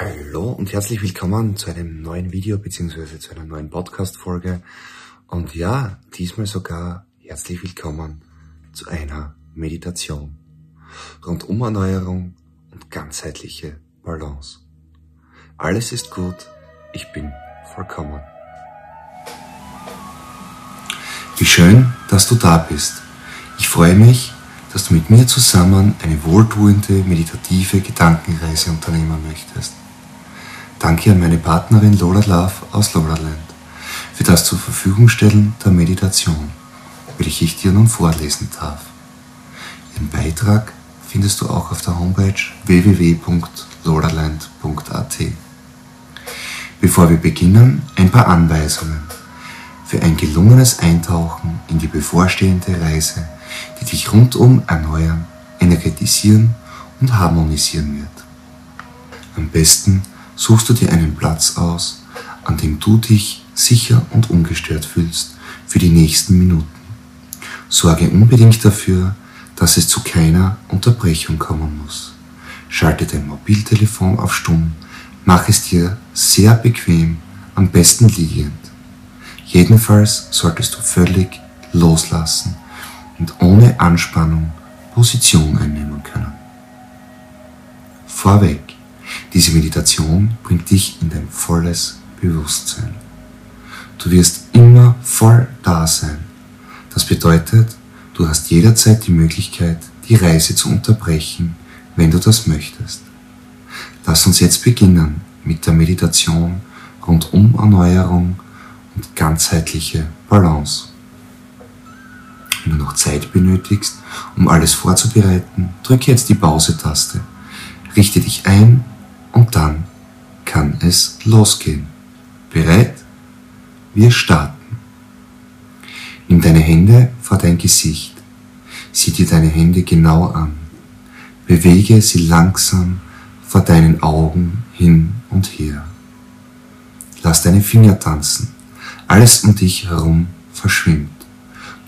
Hallo und herzlich willkommen zu einem neuen Video beziehungsweise zu einer neuen Podcast-Folge. Und ja, diesmal sogar herzlich willkommen zu einer Meditation rund um Erneuerung und ganzheitliche Balance. Alles ist gut, ich bin vollkommen. Wie schön, dass du da bist. Ich freue mich, dass du mit mir zusammen eine wohltuende, meditative Gedankenreise unternehmen möchtest. Danke an meine Partnerin Lola Love aus Lolaland für das zur Verfügung stellen der Meditation, welche ich dir nun vorlesen darf. Ihren Beitrag findest du auch auf der Homepage www.lolaland.at. Bevor wir beginnen, ein paar Anweisungen für ein gelungenes Eintauchen in die bevorstehende Reise, die dich rundum erneuern, energetisieren und harmonisieren wird. Am besten suchst du dir einen Platz aus, an dem du dich sicher und ungestört fühlst für die nächsten Minuten. Sorge unbedingt dafür, dass es zu keiner Unterbrechung kommen muss. Schalte dein Mobiltelefon auf Stumm, mach es dir sehr bequem, am besten liegend. Jedenfalls solltest du völlig loslassen und ohne Anspannung Position einnehmen können. Vorweg, diese Meditation bringt dich in dein volles Bewusstsein. Du wirst immer voll da sein. Das bedeutet, du hast jederzeit die Möglichkeit, die Reise zu unterbrechen, wenn du das möchtest. Lass uns jetzt beginnen mit der Meditation rund um Erneuerung und ganzheitliche Balance. Wenn du noch Zeit benötigst, um alles vorzubereiten, drücke jetzt die Pause-Taste. Richte dich ein und dann kann es losgehen. Bereit? Wir starten. Nimm deine Hände vor dein Gesicht. Sieh dir deine Hände genau an. Bewege sie langsam vor deinen Augen hin und her. Lass deine Finger tanzen. Alles um dich herum verschwimmt.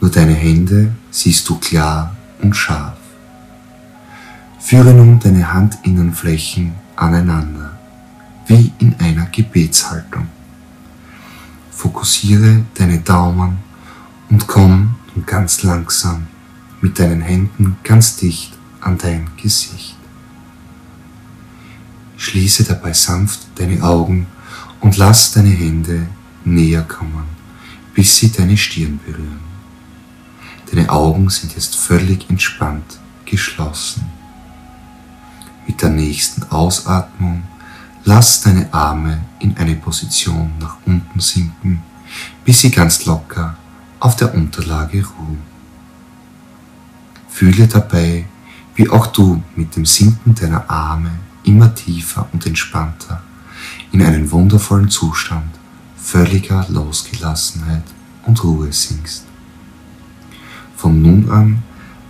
Nur deine Hände siehst du klar und scharf. Führe nun deine Handinnenflächen aneinander, wie in einer Gebetshaltung. Fokussiere deine Daumen und komm ganz langsam mit deinen Händen ganz dicht an dein Gesicht. Schließe dabei sanft deine Augen und lass deine Hände näher kommen, bis sie deine Stirn berühren. Deine Augen sind jetzt völlig entspannt geschlossen. Mit der nächsten Ausatmung lass deine Arme in eine Position nach unten sinken, bis sie ganz locker auf der Unterlage ruhen. Fühle dabei, wie auch du mit dem Sinken deiner Arme immer tiefer und entspannter in einen wundervollen Zustand völliger Losgelassenheit und Ruhe sinkst. Von nun an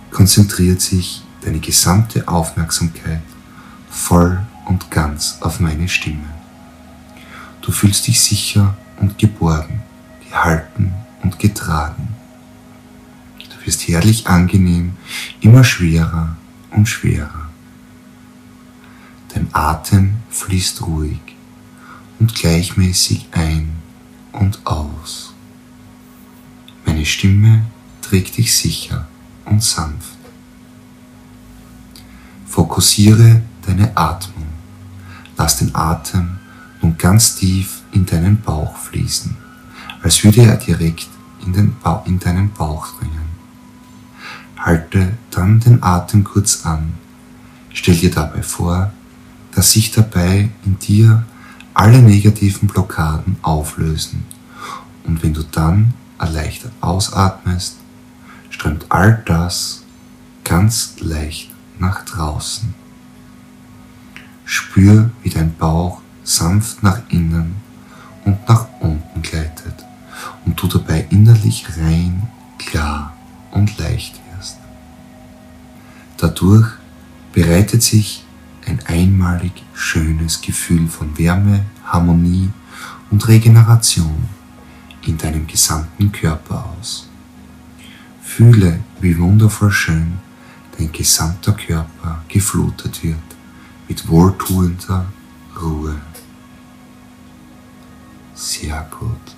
konzentriert sich deine gesamte Aufmerksamkeit voll und ganz auf meine Stimme. Du fühlst dich sicher und geborgen, gehalten und getragen. Du wirst herrlich angenehm, immer schwerer und schwerer. Dein Atem fließt ruhig und gleichmäßig ein und aus. Meine Stimme trägt dich sicher und sanft. Fokussiere deine Atmung. Lass den Atem nun ganz tief in deinen Bauch fließen, als würde er direkt in, den ba in deinen Bauch dringen. Halte dann den Atem kurz an. Stell dir dabei vor, dass sich dabei in dir alle negativen Blockaden auflösen und wenn du dann erleichtert ausatmest, strömt all das ganz leicht nach draußen. Spür, wie dein Bauch sanft nach innen und nach unten gleitet und du dabei innerlich rein, klar und leicht wirst. Dadurch bereitet sich ein einmalig schönes Gefühl von Wärme, Harmonie und Regeneration in deinem gesamten Körper aus. Fühle, wie wundervoll schön dein gesamter Körper geflutet wird mit wohltuender, Ruhe. Sehr gut.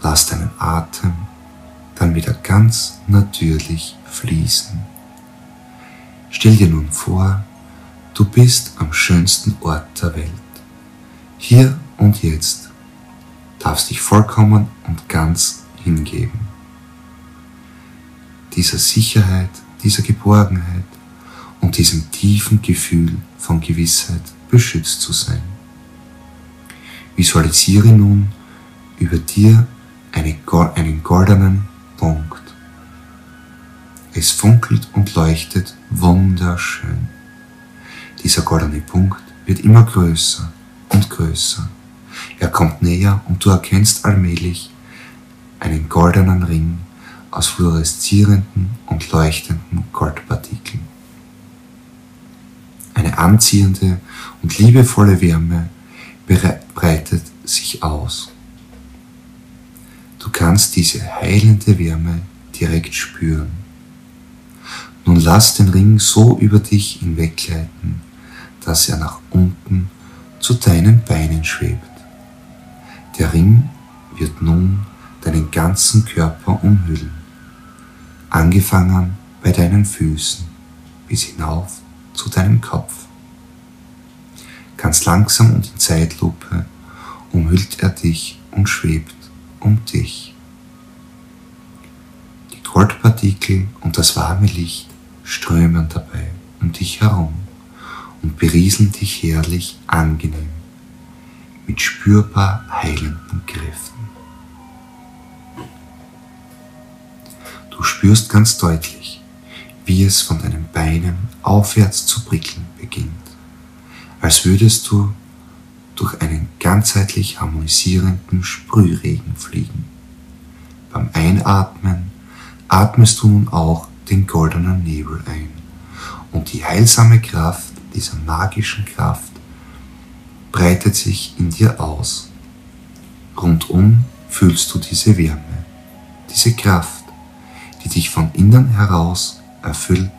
Lass deinen Atem dann wieder ganz natürlich fließen. Stell dir nun vor, du bist am schönsten Ort der Welt. Hier und jetzt darfst dich vollkommen und ganz hingeben. Dieser Sicherheit, dieser Geborgenheit und diesem tiefen Gefühl von Gewissheit beschützt zu sein. Visualisiere nun über dir eine, einen goldenen Punkt. Es funkelt und leuchtet wunderschön. Dieser goldene Punkt wird immer größer und größer. Er kommt näher und du erkennst allmählich einen goldenen Ring aus fluoreszierenden und leuchtenden Goldpartikeln. Eine anziehende und liebevolle Wärme breitet sich aus. Du kannst diese heilende Wärme direkt spüren. Nun lass den Ring so über dich hinweggleiten, dass er nach unten zu deinen Beinen schwebt. Der Ring wird nun deinen ganzen Körper umhüllen, angefangen bei deinen Füßen bis hinauf zu deinem Kopf. Ganz langsam und in Zeitlupe umhüllt er dich und schwebt um dich. Die Goldpartikel und das warme Licht strömen dabei um dich herum und berieseln dich herrlich angenehm mit spürbar heilenden Kräften. Du spürst ganz deutlich, wie es von deinen Beinen aufwärts zu prickeln beginnt, als würdest du durch einen ganzheitlich harmonisierenden Sprühregen fliegen. Beim Einatmen atmest du nun auch den goldenen Nebel ein und die heilsame Kraft dieser magischen Kraft breitet sich in dir aus. Rundum fühlst du diese Wärme, diese Kraft, die dich von innen heraus erfüllt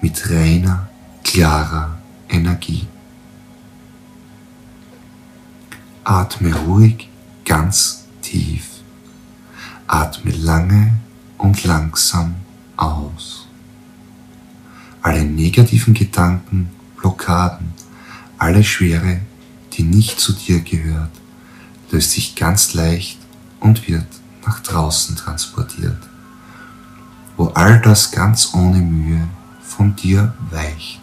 mit reiner, klarer Energie. Atme ruhig ganz tief. Atme lange und langsam aus. Alle negativen Gedanken, Blockaden, alle Schwere, die nicht zu dir gehört, löst sich ganz leicht und wird nach draußen transportiert, wo all das ganz ohne Mühe von dir weicht.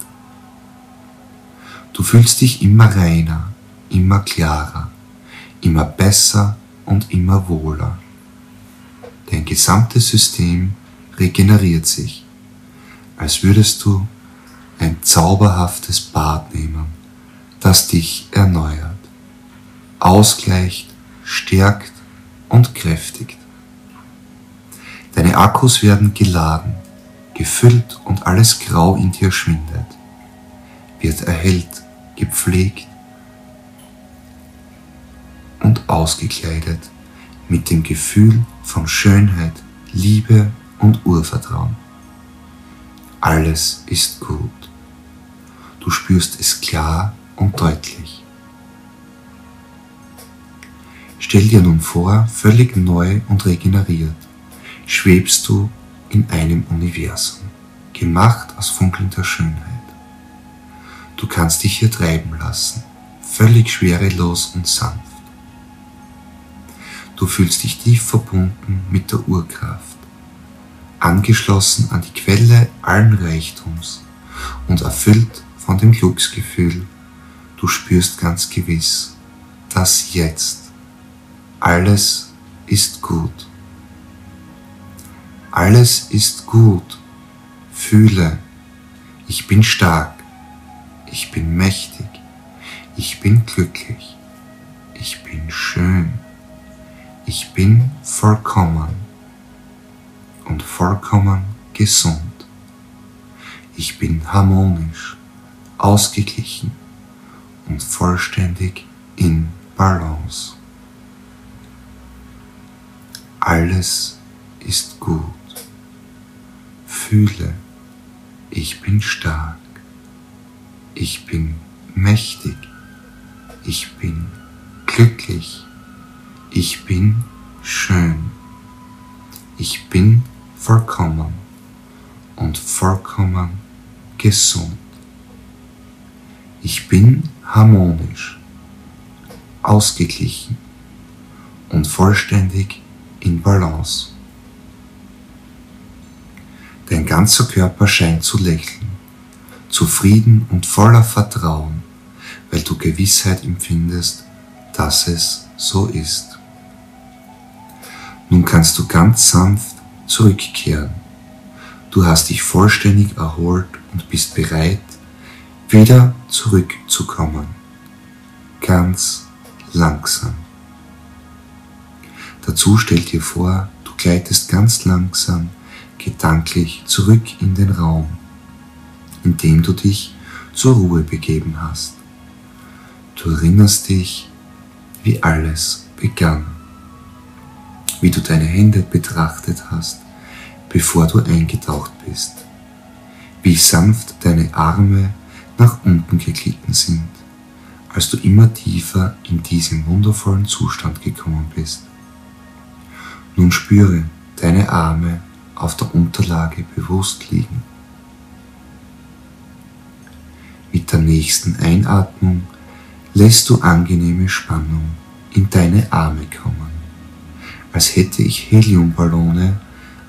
Du fühlst dich immer reiner, immer klarer, immer besser und immer wohler. Dein gesamtes System regeneriert sich, als würdest du ein zauberhaftes Bad nehmen, das dich erneuert, ausgleicht, stärkt und kräftigt. Deine Akkus werden geladen, gefüllt und alles Grau in dir schwindet, wird erhellt, gepflegt und ausgekleidet mit dem Gefühl von Schönheit, Liebe und Urvertrauen. Alles ist gut. Du spürst es klar und deutlich. Stell dir nun vor, völlig neu und regeneriert, schwebst du in einem Universum, gemacht aus funkelnder Schönheit. Du kannst dich hier treiben lassen, völlig schwerelos und sanft. Du fühlst dich tief verbunden mit der Urkraft, angeschlossen an die Quelle allen Reichtums und erfüllt von dem Glücksgefühl, du spürst ganz gewiss, dass jetzt alles ist gut. Alles ist gut. Fühle, ich bin stark, ich bin mächtig, ich bin glücklich, ich bin schön. Ich bin vollkommen und vollkommen gesund. Ich bin harmonisch, ausgeglichen und vollständig in Balance. Alles ist gut. Fühle, ich bin stark. Ich bin mächtig. ich bin glücklich, ich bin schön, ich bin vollkommen und vollkommen gesund. Ich bin harmonisch, ausgeglichen und vollständig in Balance. Dein ganzer Körper scheint zu lächeln, zufrieden und voller Vertrauen, weil du Gewissheit empfindest, dass es so ist. Nun kannst du ganz sanft zurückkehren. Du hast dich vollständig erholt und bist bereit, wieder zurückzukommen. Ganz langsam. Dazu stell dir vor, du gleitest ganz langsam gedanklich zurück in den Raum, in dem du dich zur Ruhe begeben hast. Du erinnerst dich, wie alles begann, wie du deine Hände betrachtet hast, bevor du eingetaucht bist, wie sanft deine Arme nach unten geglitten sind, als du immer tiefer in diesen wundervollen Zustand gekommen bist. Nun spüre deine Arme auf der Unterlage bewusst liegen. Mit der nächsten Einatmung lässt du angenehme Spannung in deine Arme kommen, als hätte ich Heliumballone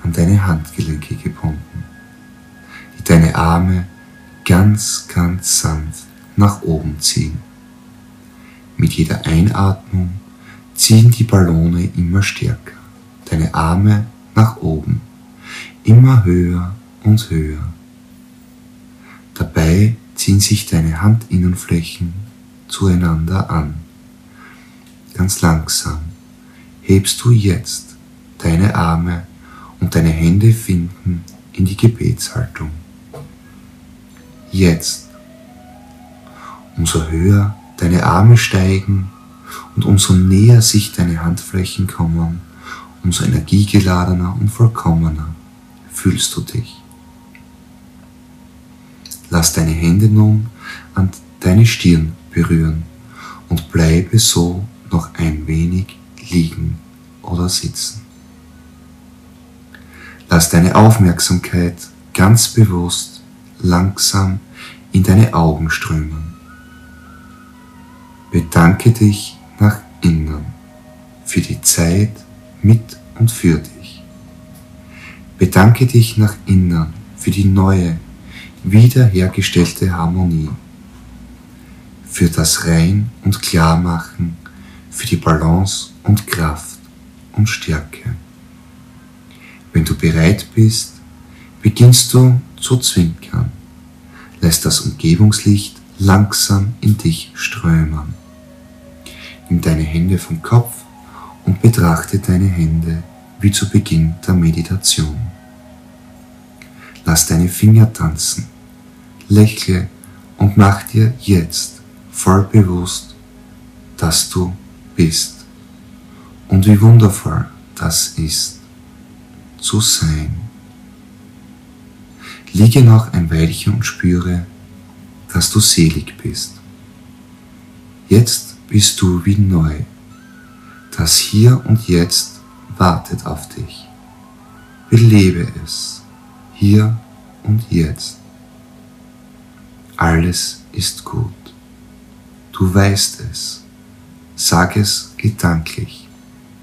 an deine Handgelenke gebunden, die deine Arme ganz, ganz sanft nach oben ziehen. Mit jeder Einatmung ziehen die Ballone immer stärker, deine Arme nach oben, immer höher und höher. Dabei ziehen sich deine Handinnenflächen zueinander an. Ganz langsam hebst du jetzt deine Arme und deine Hände finden in die Gebetshaltung. Jetzt. Umso höher deine Arme steigen und umso näher sich deine Handflächen kommen, umso energiegeladener und vollkommener fühlst du dich. Lass deine Hände nun an deine Stirn berühren und bleibe so noch ein wenig liegen oder sitzen. Lass deine Aufmerksamkeit ganz bewusst langsam in deine Augen strömen. Bedanke dich nach innen für die Zeit mit und für dich. Bedanke dich nach innen für die neue, wiederhergestellte Harmonie für das Rein- und Klarmachen, für die Balance und Kraft und Stärke. Wenn du bereit bist, beginnst du zu zwinkern, lässt das Umgebungslicht langsam in dich strömen. Nimm deine Hände vom Kopf und betrachte deine Hände wie zu Beginn der Meditation. Lass deine Finger tanzen, lächle und mach dir jetzt voll bewusst, dass du bist und wie wundervoll das ist, zu sein. Liege noch ein Weilchen und spüre, dass du selig bist. Jetzt bist du wie neu. Das Hier und Jetzt wartet auf dich. Belebe es, hier und jetzt. Alles ist gut. Du weißt es. Sag es gedanklich.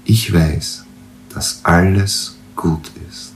Ich weiß, dass alles gut ist.